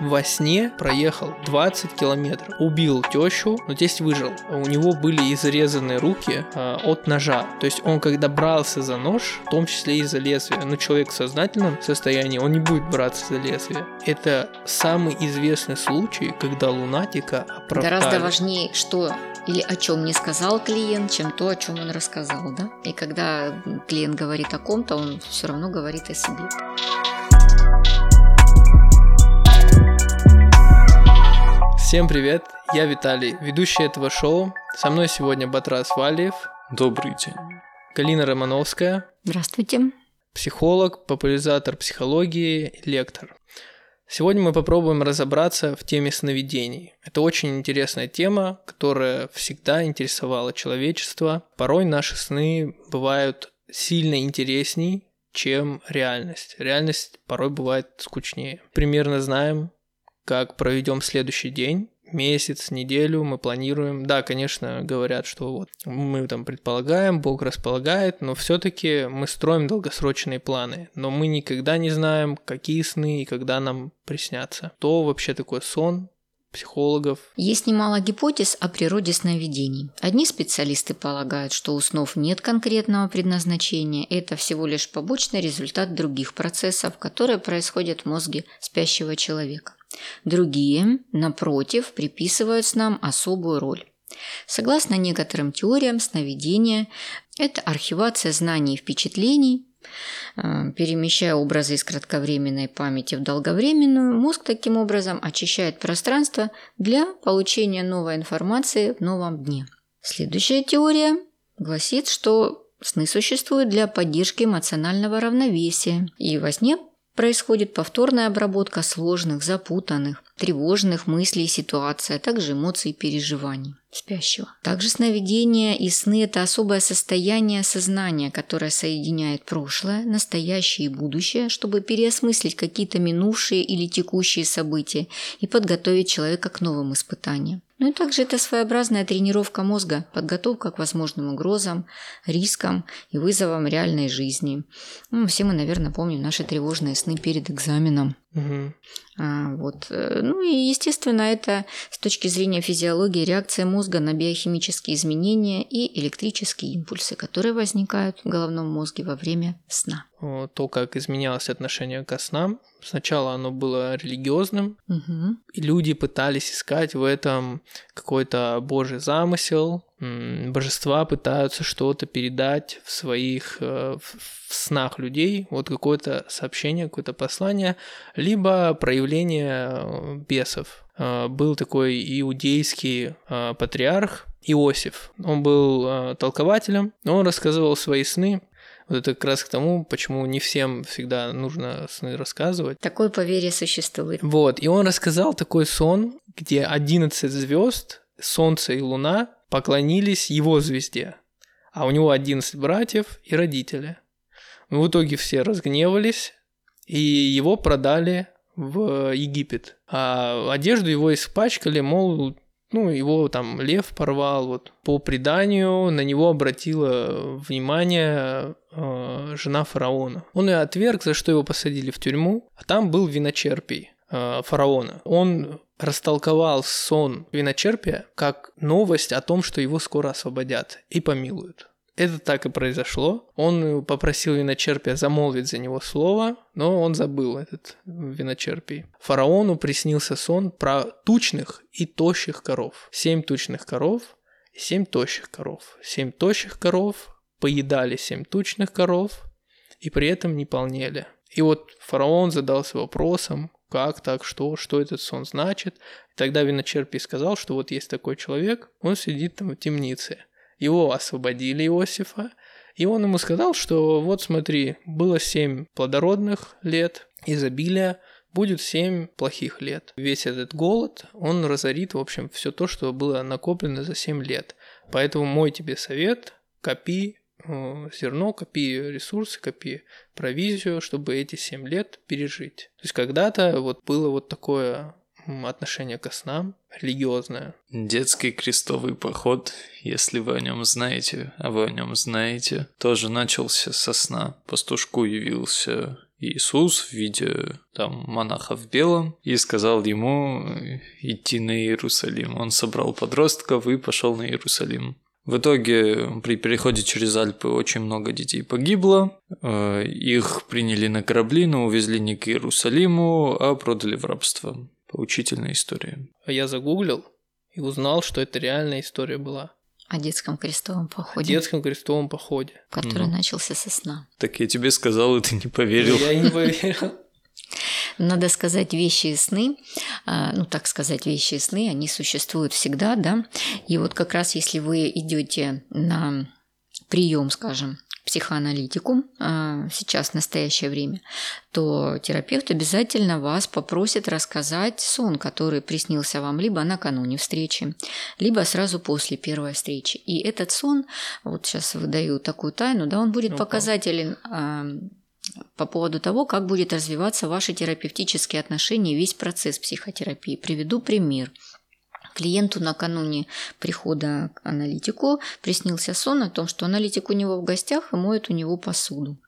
во сне проехал 20 километров, убил тещу, но тесть выжил. У него были изрезаны руки э, от ножа. То есть он, когда брался за нож, в том числе и за лезвие, но человек в сознательном состоянии, он не будет браться за лезвие. Это самый известный случай, когда лунатика оправдали. Гораздо важнее, что или о чем не сказал клиент, чем то, о чем он рассказал, да? И когда клиент говорит о ком-то, он все равно говорит о себе. Всем привет, я Виталий, ведущий этого шоу. Со мной сегодня Батрас Валиев. Добрый день. Галина Романовская. Здравствуйте. Психолог, популяризатор психологии, лектор. Сегодня мы попробуем разобраться в теме сновидений. Это очень интересная тема, которая всегда интересовала человечество. Порой наши сны бывают сильно интересней, чем реальность. Реальность порой бывает скучнее. Примерно знаем, как проведем следующий день, месяц, неделю мы планируем. Да, конечно, говорят, что вот мы там предполагаем, Бог располагает, но все-таки мы строим долгосрочные планы. Но мы никогда не знаем, какие сны и когда нам приснятся. То вообще такой сон, психологов. Есть немало гипотез о природе сновидений. Одни специалисты полагают, что у снов нет конкретного предназначения, это всего лишь побочный результат других процессов, которые происходят в мозге спящего человека. Другие, напротив, приписывают нам особую роль. Согласно некоторым теориям, сновидения – это архивация знаний и впечатлений, э, Перемещая образы из кратковременной памяти в долговременную, мозг таким образом очищает пространство для получения новой информации в новом дне. Следующая теория гласит, что сны существуют для поддержки эмоционального равновесия, и во сне Происходит повторная обработка сложных, запутанных, тревожных мыслей и ситуаций, а также эмоций и переживаний спящего. Также сновидения и сны – это особое состояние сознания, которое соединяет прошлое, настоящее и будущее, чтобы переосмыслить какие-то минувшие или текущие события и подготовить человека к новым испытаниям. Ну и также это своеобразная тренировка мозга, подготовка к возможным угрозам, рискам и вызовам реальной жизни. Ну, все мы, наверное, помним наши тревожные сны перед экзаменом. Угу. А, вот. Э, ну и, естественно, это с точки зрения физиологии реакция мозга на биохимические изменения и электрические импульсы, которые возникают в головном мозге во время сна. То, как изменялось отношение к снам. Сначала оно было религиозным, угу. и люди пытались искать в этом какой-то божий замысел, божества пытаются что-то передать в своих э, в снах людей, вот какое-то сообщение, какое-то послание, либо проявление э, бесов. Э, был такой иудейский патриарх Иосиф. Он был толкователем, он рассказывал свои сны, вот это как раз к тому, почему не всем всегда нужно сны рассказывать. Такое поверье существует. Вот, и он рассказал такой сон, где 11 звезд, Солнце и Луна поклонились его звезде, а у него 11 братьев и родители. В итоге все разгневались, и его продали в Египет. А одежду его испачкали, мол, ну, его там лев порвал. Вот. По преданию на него обратила внимание э, жена фараона. Он ее отверг, за что его посадили в тюрьму, а там был виночерпий фараона. Он растолковал сон виночерпия как новость о том, что его скоро освободят и помилуют. Это так и произошло. Он попросил виночерпия замолвить за него слово, но он забыл этот виночерпий. Фараону приснился сон про тучных и тощих коров. Семь тучных коров семь тощих коров. Семь тощих коров поедали семь тучных коров и при этом не полнели. И вот фараон задался вопросом, как так, что, что этот сон значит. И тогда виночерпий сказал, что вот есть такой человек, он сидит там в темнице – его освободили Иосифа, и он ему сказал, что вот смотри, было семь плодородных лет, изобилия, будет семь плохих лет. Весь этот голод, он разорит, в общем, все то, что было накоплено за семь лет. Поэтому мой тебе совет, копи зерно, копи ресурсы, копи провизию, чтобы эти семь лет пережить. То есть когда-то вот было вот такое отношение к снам религиозное. Детский крестовый поход, если вы о нем знаете, а вы о нем знаете, тоже начался со сна. Пастушку явился Иисус в виде там монаха в белом и сказал ему идти на Иерусалим. Он собрал подростков и пошел на Иерусалим. В итоге при переходе через Альпы очень много детей погибло. Э, их приняли на корабли, но увезли не к Иерусалиму, а продали в рабство. Поучительная история. А я загуглил и узнал, что это реальная история была. О детском крестовом О походе, детском крестовом походе. который Мгм. начался со сна. Так я тебе сказал, и ты не поверил. Я не поверил. Надо сказать, вещи и сны, а, ну так сказать, вещи и сны, они существуют всегда, да. И вот как раз если вы идете на прием, скажем, психоаналитику а, сейчас, в настоящее время, то терапевт обязательно вас попросит рассказать сон, который приснился вам либо накануне встречи, либо сразу после первой встречи. И этот сон, вот сейчас выдаю такую тайну, да, он будет показателен а, по поводу того, как будет развиваться ваши терапевтические отношения, весь процесс психотерапии. Приведу пример. Клиенту накануне прихода к аналитику приснился сон о том, что аналитик у него в гостях и моет у него посуду.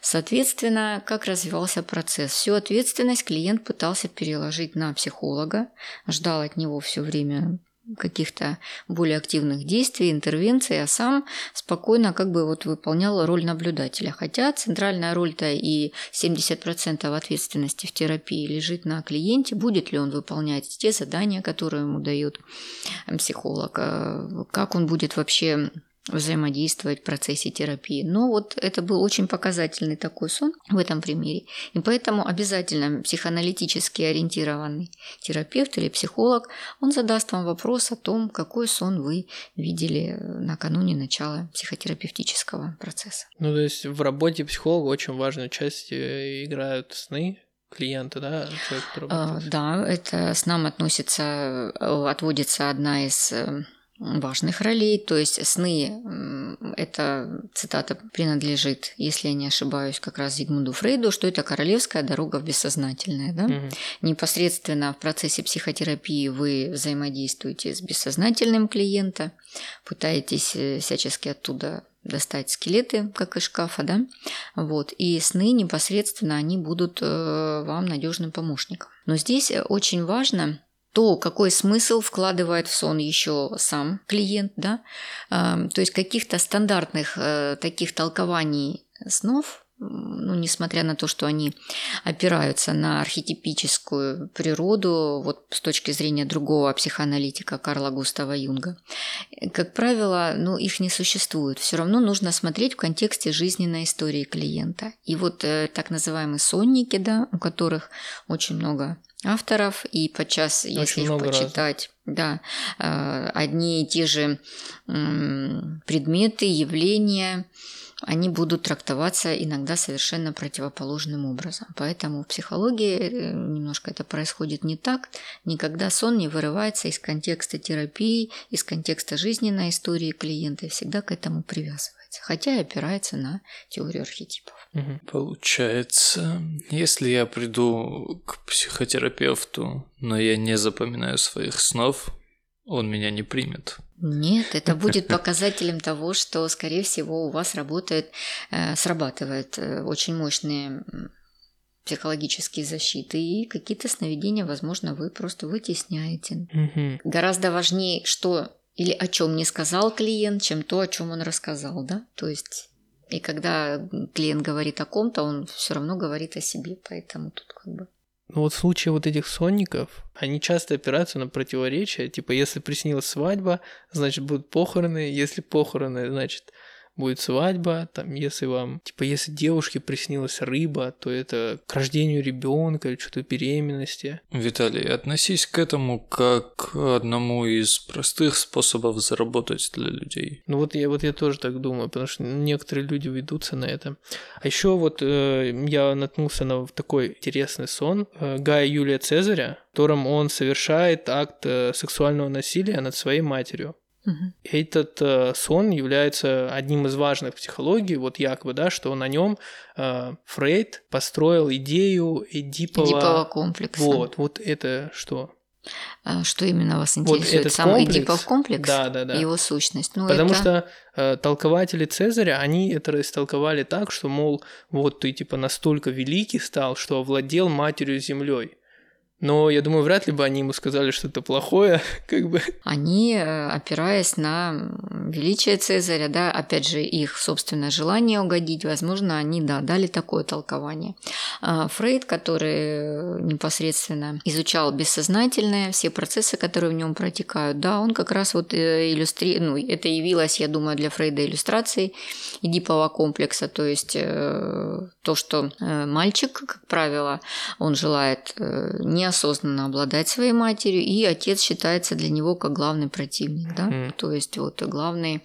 Соответственно, как развивался процесс? Всю ответственность клиент пытался переложить на психолога, ждал от него все время каких-то более активных действий, интервенций, а сам спокойно как бы вот выполнял роль наблюдателя. Хотя центральная роль-то и 70% ответственности в терапии лежит на клиенте, будет ли он выполнять те задания, которые ему дает психолог, э, как он будет вообще взаимодействовать в процессе терапии. Но вот это был очень показательный такой сон в этом примере. И поэтому обязательно психоаналитически ориентированный терапевт или психолог, он задаст вам вопрос о том, какой сон вы видели накануне начала психотерапевтического процесса. Ну, то есть в работе психолога очень важную часть э, играют сны клиента, да, человек, А. Да, это с нам относится, э, отводится одна из э, важных ролей, то есть сны, м, это цитата принадлежит, если я не ошибаюсь, как раз Зигмунду Фрейду, что это королевская дорога в бессознательное, да? Мгм. Непосредственно в процессе психотерапии вы взаимодействуете с бессознательным клиента, пытаетесь э, всячески оттуда достать скелеты, как из шкафа, да, вот, и сны непосредственно они будут э, вам надежным помощником. Но здесь э, очень важно то, какой смысл вкладывает в сон еще сам клиент, да, А, то есть каких-то стандартных э, таких толкований снов, ну, несмотря на то, что они опираются на архетипическую природу, вот с точки зрения другого психоаналитика Карла Густава Юнга, как правило, ну, их не существует. Все равно нужно смотреть в контексте жизненной истории клиента. И вот э, так называемые сонники, да, у которых очень много авторов, и подчас, если их почитать, да, э, одни и те же предметы, явления, они будут трактоваться иногда совершенно противоположным образом. Поэтому в психологии э, немножко это происходит не так. Никогда сон не вырывается из контекста терапии, из контекста жизненной истории клиента и всегда к этому привязывается. Хотя и опирается на теорию архетипов. Получается, если я приду к психотерапевту, но я не запоминаю своих снов, он меня не примет. Нет, это будет показателем того, что, скорее всего, у вас работает, э, срабатывает э, очень мощные психологические защиты, и какие-то сновидения, возможно, вы просто вытесняете. Мгм. Гораздо важнее, что или о чем не сказал клиент, чем то, о чем он рассказал, да? То есть, и когда клиент говорит о ком-то, он все равно говорит о себе, поэтому тут как бы... Ну вот в случае вот этих сонников, они часто опираются на противоречия. Типа, если приснилась свадьба, значит, будут похороны. Если похороны, значит, будет свадьба. Там, если вам, типа, если девушке приснилась рыба, то это к рождению ребенка или что-то беременности. Виталий, относись к этому как к одному из простых способов заработать для людей. Ну вот я, вот я тоже так думаю, потому что некоторые люди ведутся на это. А еще вот э, я наткнулся на такой интересный сон э, Гая Юлия Цезаря, в котором он совершает акт э, сексуального насилия над своей матерью. Мгм. Этот э, сон является одним из важных в психологии, вот якобы, да, что на нем э, Фрейд построил идею Эдипова. Эдипового комплекса. Вот, вот это что? А Что именно вас Вот интересует? этот Сам комплекс. Эдипов комплекс? Да, да, да. Его сущность. Ну, Потому это- что э, толкователи Цезаря, они это истолковали так, что, мол, вот ты типа настолько великий стал, что овладел матерью землей. Но я думаю, вряд ли бы они ему сказали что-то плохое, как бы. Они, э, опираясь на величие Цезаря, да, опять же, их собственное желание угодить, возможно, они, да, дали такое толкование. А Фрейд, который э, непосредственно изучал бессознательное, все процессы, которые в нем протекают, да, он как раз вот иллюстри... ну, это явилось, я думаю, для Фрейда иллюстрацией Эдипова комплекса, то есть э, то, что э, мальчик, как правило, он желает э, неосознанно обладать своей матерью, и отец считается для него как главный противник, да, Мгм. то есть вот главный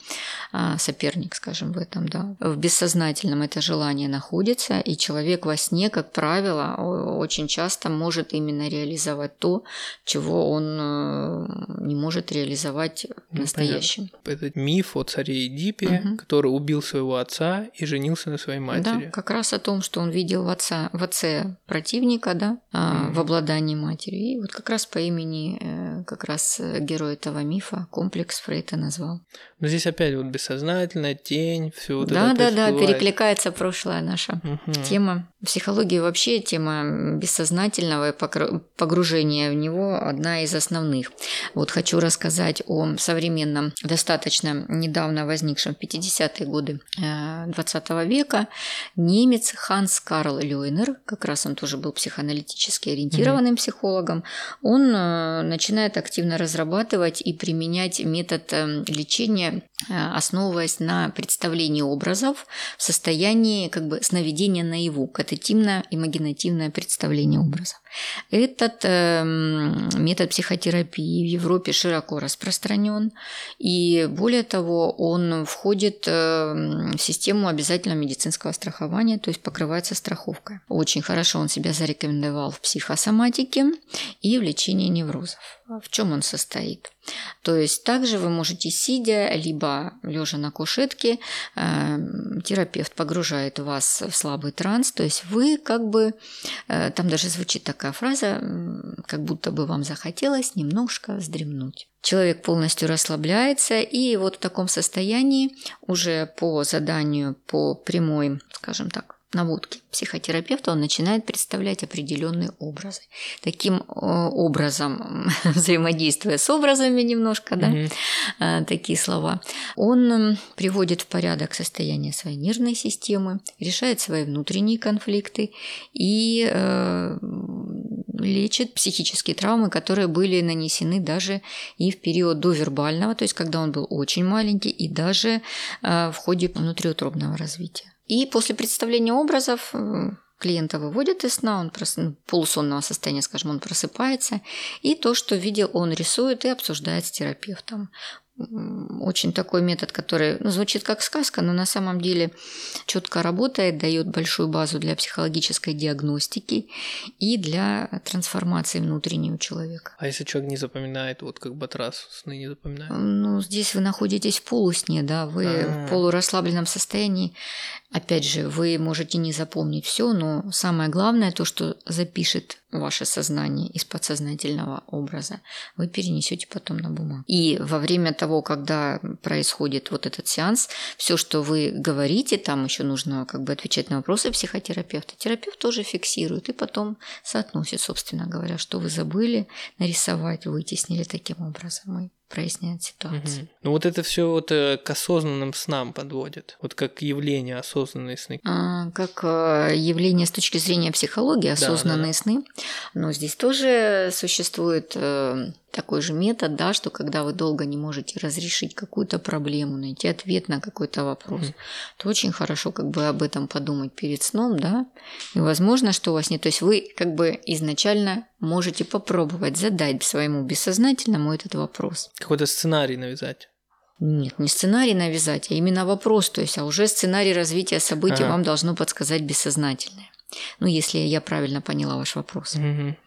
а, соперник, скажем, в этом, да. В бессознательном это желание находится, и человек во сне, как правило, очень часто может именно реализовать то, чего он э, не может реализовать в Ну, настоящем. Этот миф о царе Эдипе, Мгм. который убил своего отца и женился на своей матери. Да, как раз о том, что он видел в, отца, в отце противника, да, а, в обладании матерью. И вот как раз по имени э, как раз э, герой этого мифа комплекс Фрейда назвал. Но здесь опять вот бессознательная тень, все вот да, это да, да, всплывает. перекликается прошлое наша. Мгм. Тема психологии вообще, тема бессознательного и погружения в него одна из основных. Вот хочу рассказать о современном, достаточно недавно возникшем в 50-е годы э, 20 века немец Ханс Карл Лёйнер, как раз он тоже был психоаналитически ориентированным психологом, он э, начинает активно разрабатывать и применять метод э, лечения, э, основываясь на представлении образов в состоянии как бы сновидения наяву, катетимно-имагинативное представление образов. Этот эм, метод психотерапии в Европе широко распространен, и более того, он входит эм, в систему обязательного медицинского страхования, то есть покрывается страховкой. Очень хорошо он себя зарекомендовал в психосоматике и в лечении неврозов. В чем он состоит? То есть также вы можете сидя, либо лежа на кушетке, э, терапевт погружает вас в слабый транс, то есть вы как бы, э, там даже звучит такая фраза, как будто бы вам захотелось немножко вздремнуть. Человек полностью расслабляется, и вот в таком состоянии уже по заданию, по прямой, скажем так, наводке психотерапевта он начинает представлять определенные образы. Таким э, образом, взаимодействуя с образами немножко, да, Мгм. э, такие слова, он приводит в порядок состояние своей нервной системы, решает свои внутренние конфликты и э, лечит психические травмы, которые были нанесены даже и в период довербального, то есть когда он был очень маленький, и даже э, в ходе внутриутробного развития. И после представления образов клиента выводят из сна, он прос... ну, полусонного состояния, скажем, он просыпается, и то, что видел, он рисует и обсуждает с терапевтом. Очень такой метод, который ну, звучит как сказка, но на самом деле четко работает, дает большую базу для психологической диагностики и для трансформации внутренней у человека. А если человек не запоминает, вот как Батрас сны не запоминает? Ну, здесь вы находитесь в полусне, да, вы А. в полурасслабленном состоянии. Опять же, вы можете не запомнить все, но самое главное, то, что запишет ваше сознание из подсознательного образа, вы перенесете потом на бумагу. И во время того, когда происходит вот этот сеанс, все, что вы говорите, там еще нужно как бы отвечать на вопросы психотерапевта. Терапевт тоже фиксирует и потом соотносит, собственно говоря, что вы забыли нарисовать, вытеснили таким образом и проясняет ситуацию. Мгм. Ну вот это все вот э, к осознанным снам подводит. Вот как явление осознанные сны. А, Как э, явление с точки зрения психологии, да, осознанные да. сны. Но здесь тоже существует э, такой же метод, да, что когда вы долго не можете разрешить какую-то проблему, найти ответ на какой-то вопрос, Мгм. то очень хорошо как бы об этом подумать перед сном, да, и возможно, что у вас нет, то есть вы как бы изначально можете попробовать задать своему бессознательному этот вопрос. Какой-то сценарий навязать. Нет, не сценарий навязать, а именно вопрос. То есть, а уже сценарий развития событий Ага. вам должно подсказать бессознательное. Ну, если я правильно поняла ваш вопрос. Мгм.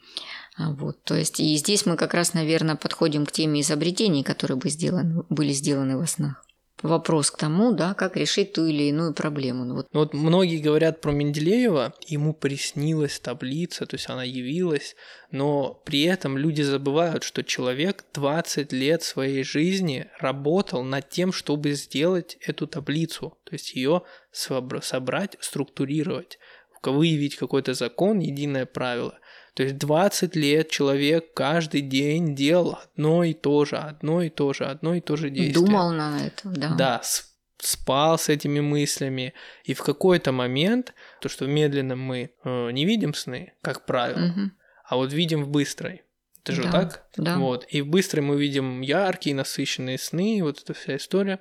А Вот, то есть, и здесь мы как раз, наверное, подходим к теме изобретений, которые бы сделаны, были сделаны во снах. вопрос к тому, да, как решить ту или иную проблему. Ну, вот. Ну, вот многие говорят про Менделеева, ему приснилась таблица, то есть она явилась, но при этом люди забывают, что человек 20 лет своей жизни работал над тем, чтобы сделать эту таблицу, то есть ее собрать, структурировать, выявить какой-то закон, единое правило. То есть 20 лет человек каждый день делал одно и то же, одно и то же, одно и то же действие. Думал на это, да. Да, спал с этими мыслями, и в какой-то момент, то, что медленно мы э, не видим сны, как правило, угу. а вот видим в быстрой. Это же да, так? Да. Вот. И в быстрой мы видим яркие, насыщенные сны, вот эта вся история.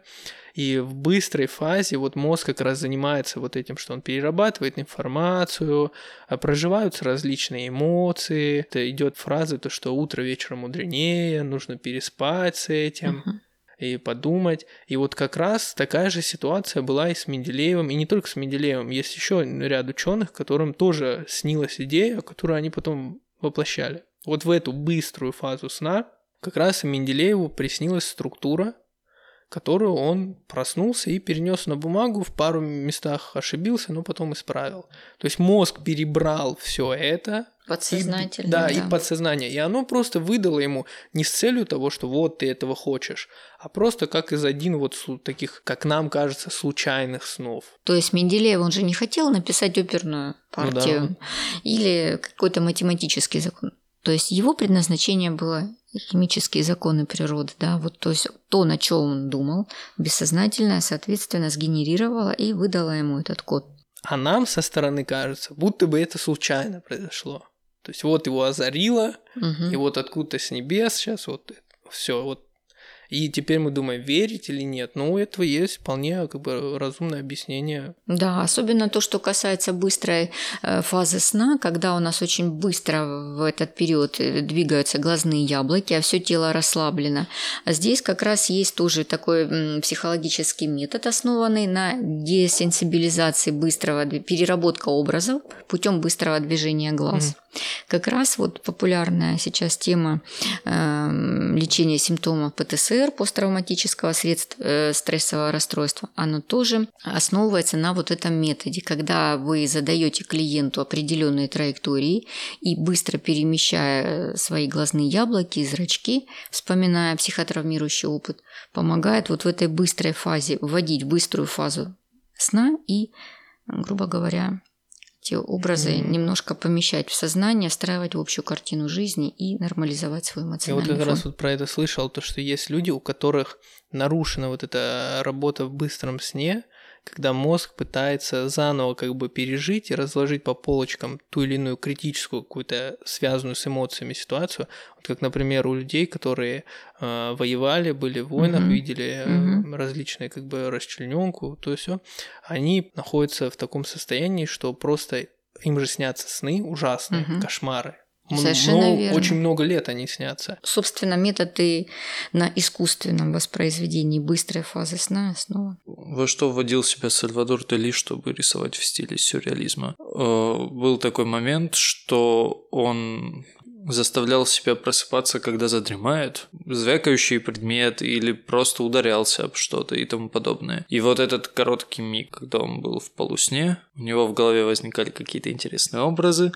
И в быстрой фазе вот мозг как раз занимается вот этим, что он перерабатывает информацию, а проживаются различные эмоции. Это идет фраза, то, что утро вечером мудренее, нужно переспать с этим. Uh-huh и подумать. И вот как раз такая же ситуация была и с Менделеевым, и не только с Менделеевым. Есть еще ряд ученых, которым тоже снилась идея, которую они потом воплощали. Вот в эту быструю фазу сна как раз и Менделееву приснилась структура, которую он проснулся и перенес на бумагу, в пару местах ошибился, но потом исправил. То есть мозг перебрал все это. Подсознательно. И, да, да, и подсознание. И оно просто выдало ему не с целью того, что вот ты этого хочешь, а просто как из один вот таких, как нам кажется, случайных снов. То есть Менделеев, он же не хотел написать оперную партию ну, да. или какой-то математический закон. То есть его предназначение было химические законы природы, да, вот то есть то, на чем он думал, бессознательное, соответственно, сгенерировало и выдало ему этот код. А нам со стороны кажется, будто бы это случайно произошло. То есть вот его озарило, угу. и вот откуда-то с небес сейчас вот все, вот и теперь мы думаем, верить или нет. Ну, у этого есть вполне как бы разумное объяснение. Да, особенно то, что касается быстрой э, фазы сна, когда у нас очень быстро в этот период э, двигаются глазные яблоки, а все тело расслаблено. А здесь как раз есть тоже такой психологический метод, основанный на десенсибилизации быстрого переработка образов путем быстрого движения глаз. Mm-hmm. Как раз вот популярная сейчас тема э, лечения симптомов ПТСР, посттравматического средств, э, стрессового расстройства, оно тоже основывается на вот этом методе, когда вы задаете клиенту определенные траектории и быстро перемещая свои глазные яблоки и зрачки, вспоминая психотравмирующий опыт, помогает вот в этой быстрой фазе вводить быструю фазу сна и, грубо говоря, эти образы mm-hmm. немножко помещать в сознание, встраивать в общую картину жизни и нормализовать свой эмоциональный Я вот как фон. раз вот про это слышал, то, что есть люди, у которых нарушена вот эта работа в быстром сне, когда мозг пытается заново как бы пережить и разложить по полочкам ту или иную критическую какую-то связанную с эмоциями ситуацию. Вот как, например, у людей, которые э, воевали, были в войнах, mm-hmm. видели э, mm-hmm. различные как бы расчлененку, то есть все, они находятся в таком состоянии, что просто им же снятся сны ужасные, mm-hmm. кошмары. Совершенно но верно. Очень много лет они снятся. Собственно, методы на искусственном воспроизведении быстрой фазы сна снова. Во что вводил себя Сальвадор Дали, чтобы рисовать в стиле сюрреализма? Э, был такой момент, что он заставлял себя просыпаться, когда задремает, звякающий предмет или просто ударялся об что-то и тому подобное. И вот этот короткий миг, когда он был в полусне, у него в голове возникали какие-то интересные образы,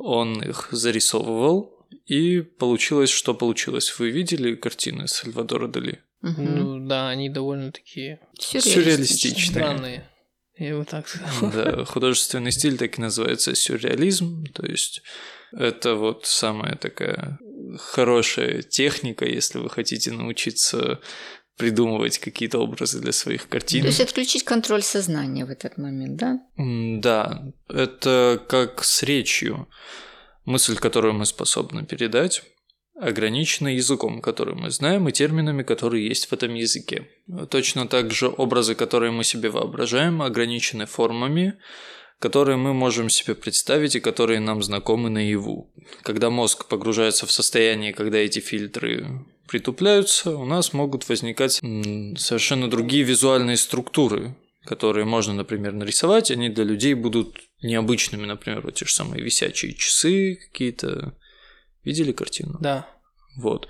он их зарисовывал, и получилось, что получилось. Вы видели картины Сальвадора Дали? Угу. Ну да, они довольно такие сюрреалистичные. Странные. Я бы так сказал. Да, художественный стиль так и называется сюрреализм, то есть это вот самая такая хорошая техника, если вы хотите научиться придумывать какие-то образы для своих картин. То есть отключить контроль сознания в этот момент, да? Да, это как с речью. Мысль, которую мы способны передать, ограничена языком, который мы знаем, и терминами, которые есть в этом языке. Точно так же образы, которые мы себе воображаем, ограничены формами, которые мы можем себе представить и которые нам знакомы наяву. Когда мозг погружается в состояние, когда эти фильтры притупляются, у нас могут возникать совершенно другие визуальные структуры, которые можно, например, нарисовать, они для людей будут необычными, например, вот те же самые висячие часы какие-то. Видели картину? Да. Вот.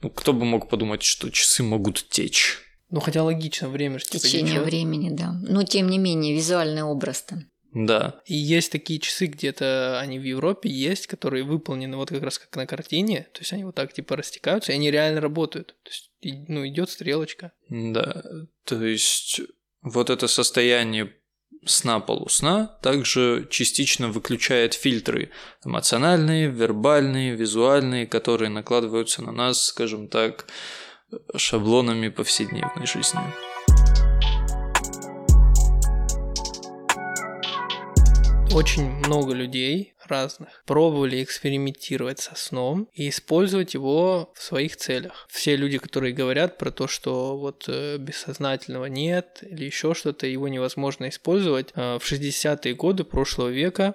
Ну, кто бы мог подумать, что часы могут течь? Ну, хотя логично, время же типа Течение времени, да. Но тем не менее, визуальный образ-то. Да. И есть такие часы, где-то они в Европе есть, которые выполнены вот как раз как на картине, то есть они вот так типа растекаются, и они реально работают. То есть, ну, идет стрелочка. Да, то есть вот это состояние сна полусна также частично выключает фильтры эмоциональные, вербальные, визуальные, которые накладываются на нас, скажем так, шаблонами повседневной жизни. Очень много людей разных пробовали экспериментировать со сном и использовать его в своих целях. Все люди, которые говорят про то, что вот э, бессознательного нет или еще что-то, его невозможно использовать, э, в 60-е годы прошлого века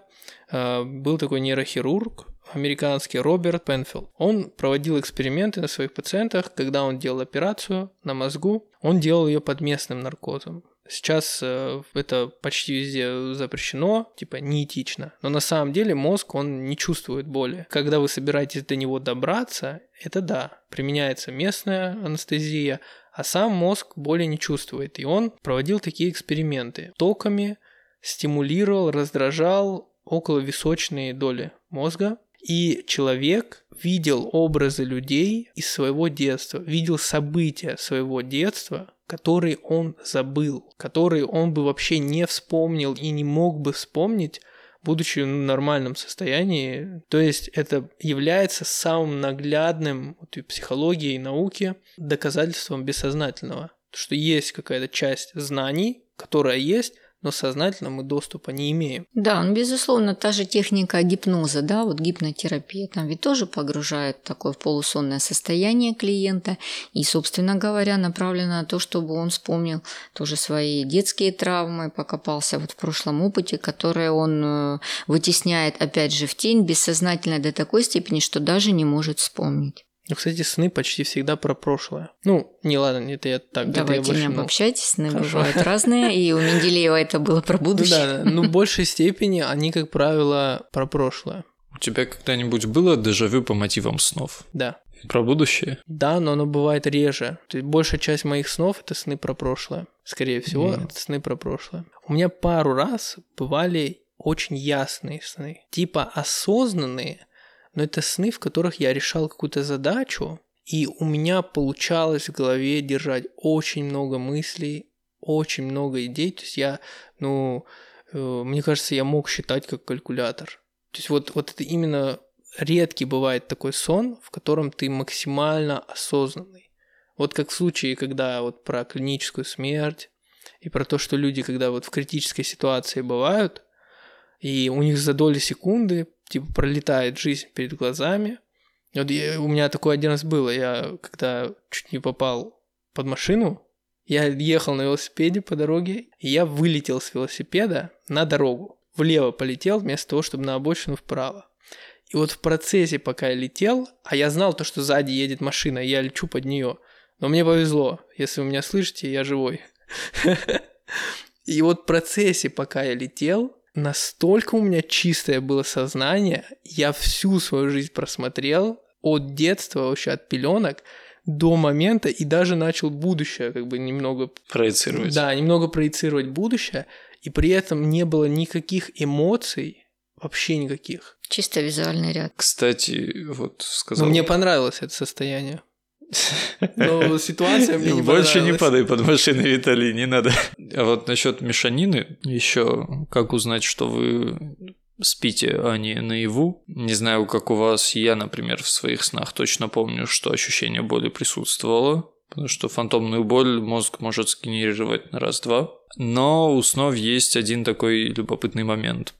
э, был такой нейрохирург, американский Роберт Пенфилд. Он проводил эксперименты на своих пациентах, когда он делал операцию на мозгу, он делал ее под местным наркозом. Сейчас э, это почти везде запрещено, типа неэтично. Но на самом деле мозг, он не чувствует боли. Когда вы собираетесь до него добраться, это да, применяется местная анестезия, а сам мозг боли не чувствует. И он проводил такие эксперименты. Токами стимулировал, раздражал около височные доли мозга. И человек видел образы людей из своего детства, видел события своего детства, которые он забыл, которые он бы вообще не вспомнил и не мог бы вспомнить, будучи в нормальном состоянии. То есть это является самым наглядным вот, и психологии и науки доказательством бессознательного. Что есть какая-то часть знаний, которая есть, но сознательно мы доступа не имеем. Да, ну, безусловно, та же техника гипноза, да, вот гипнотерапия, там ведь тоже погружает такое полусонное состояние клиента и, собственно говоря, направлена на то, чтобы он вспомнил тоже свои детские травмы, покопался вот в прошлом опыте, которые он э, вытесняет, опять же, в тень бессознательно до такой степени, что даже не может вспомнить. Ну, кстати, сны почти всегда про прошлое. Ну, не ладно, это я так. это я Давайте больше, не ну, обобщайтесь, сны Хорошо. бывают разные, и у Менделеева это было про Ну будущее. да, да. Ну, в большей степени они, как правило, про прошлое. У тебя когда-нибудь было дежавю по мотивам снов? Да. Про будущее? Да, но оно бывает реже. То есть большая часть моих снов это сны про прошлое. Скорее всего, Мгм. это сны про прошлое. У меня пару раз бывали очень ясные сны. Типа осознанные, но это сны, в которых я решал какую-то задачу, и у меня получалось в голове держать очень много мыслей, очень много идей. То есть я, ну, э, мне кажется, я мог считать как калькулятор. То есть вот, вот это именно редкий бывает такой сон, в котором ты максимально осознанный. Вот как в случае, когда вот про клиническую смерть и про то, что люди, когда вот в критической ситуации бывают, и у них за доли секунды типа пролетает жизнь перед глазами. Вот я- у меня такое один раз было, я когда чуть не попал под машину, я ехал на велосипеде по дороге, и я вылетел с велосипеда на дорогу. Влево полетел, вместо того, чтобы на обочину вправо. И вот в процессе, пока я летел, а я знал то, что сзади едет машина, и я лечу под нее. Но мне повезло. Если вы меня слышите, я живой. И вот в процессе, пока я летел, настолько у меня чистое было сознание, я всю свою жизнь просмотрел от детства, вообще от пеленок до момента и даже начал будущее как бы немного Проецировать? да, немного проецировать будущее, и при этом не было никаких эмоций, вообще никаких. Чисто визуальный ряд. Кстати, вот сказал... Но мне понравилось это состояние. Но ситуация мне не Больше не падай под машины, Виталий, не надо. А вот насчет мешанины, еще как узнать, что вы спите, а не наяву. Не знаю, как у вас, я, например, в своих снах точно помню, что ощущение боли присутствовало, потому что фантомную боль мозг может сгенерировать на раз-два. Но у снов есть один такой любопытный момент.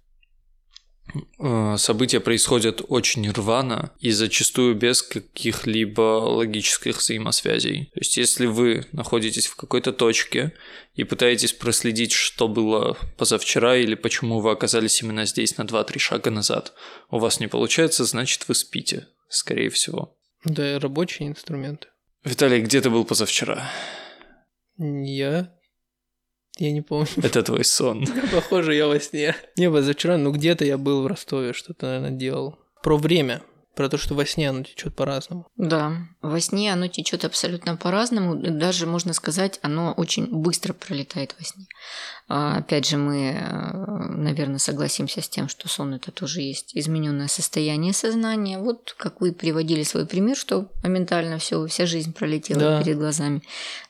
Э, События происходят очень рвано и зачастую без каких-либо логических взаимосвязей. То есть, если вы находитесь в какой-то точке и пытаетесь проследить, что было позавчера или почему вы оказались именно здесь на 2-3 шага назад, у вас не получается, значит вы спите, скорее всего. Да, и рабочие инструменты. Виталий, где ты был позавчера? Я... Я не помню. Это твой сон. Похоже, я во сне. Не, позавчера, ну где-то я был в Ростове, что-то, наверное, делал. Про время. Про то, что во сне оно течет по-разному. Да, во сне оно течет абсолютно по-разному. Даже можно сказать, оно очень быстро пролетает во сне. А, опять же, мы, э, наверное, согласимся с тем, что сон это тоже есть измененное состояние сознания. Вот как вы приводили свой пример, что моментально все, вся жизнь пролетела да. перед глазами.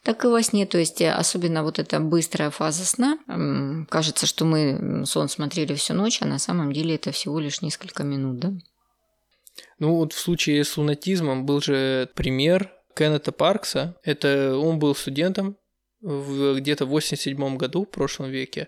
Так и во сне, то есть особенно вот эта быстрая фаза сна. Кажется, что мы сон смотрели всю ночь, а на самом деле это всего лишь несколько минут, да? Ну вот в случае с лунатизмом был же пример Кеннета Паркса. Это он был студентом в где-то в 87 году в прошлом веке.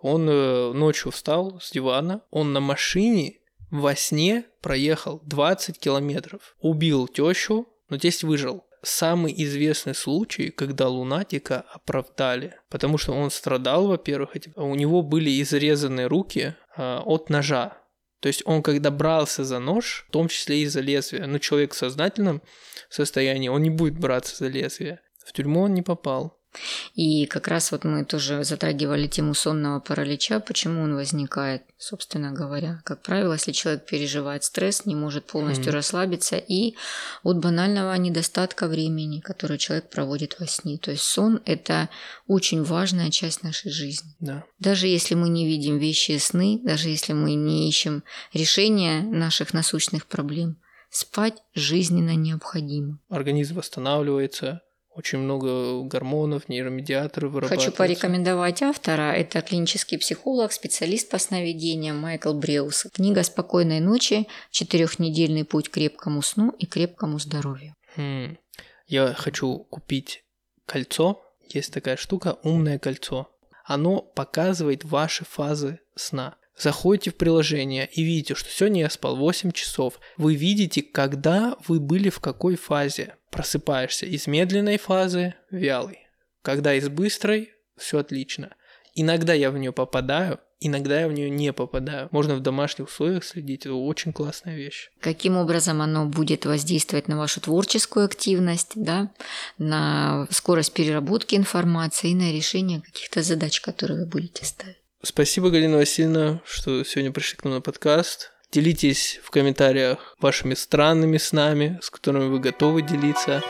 Он э, ночью встал с дивана, он на машине во сне проехал 20 километров, убил тещу, но тесть выжил. Самый известный случай, когда лунатика оправдали, потому что он страдал, во-первых, у него были изрезаны руки э, от ножа, то есть он, когда брался за нож, в том числе и за лезвие, ну, человек в сознательном состоянии, он не будет браться за лезвие. В тюрьму он не попал. И как раз вот мы тоже затрагивали тему сонного паралича, почему он возникает, собственно говоря. Как правило, если человек переживает стресс, не может полностью mm расслабиться и от банального недостатка времени, который человек проводит во сне. То есть сон – это очень важная часть нашей жизни. Да. Даже если мы не видим вещи и сны, даже если мы не ищем решения наших насущных проблем, спать жизненно необходимо. Организм восстанавливается, очень много гормонов, нейромедиаторов вырабатывается. Хочу порекомендовать автора. Это клинический психолог, специалист по сновидениям Майкл Бреус. Книга «Спокойной ночи. Четырехнедельный путь к крепкому сну и крепкому здоровью». Хм. Я хочу купить кольцо. Есть такая штука «Умное кольцо». Оно показывает ваши фазы сна. Заходите в приложение и видите, что сегодня я спал 8 часов. Вы видите, когда вы были в какой фазе. Просыпаешься из медленной фазы вялый. Когда из быстрой, все отлично. Иногда я в нее попадаю, иногда я в нее не попадаю. Можно в домашних условиях следить, это очень классная вещь. Каким образом оно будет воздействовать на вашу творческую активность, да, на скорость переработки информации и на решение каких-то задач, которые вы будете ставить. Спасибо, Галина Васильевна, что сегодня пришли к нам на подкаст. Делитесь в комментариях вашими странными снами, с которыми вы готовы делиться.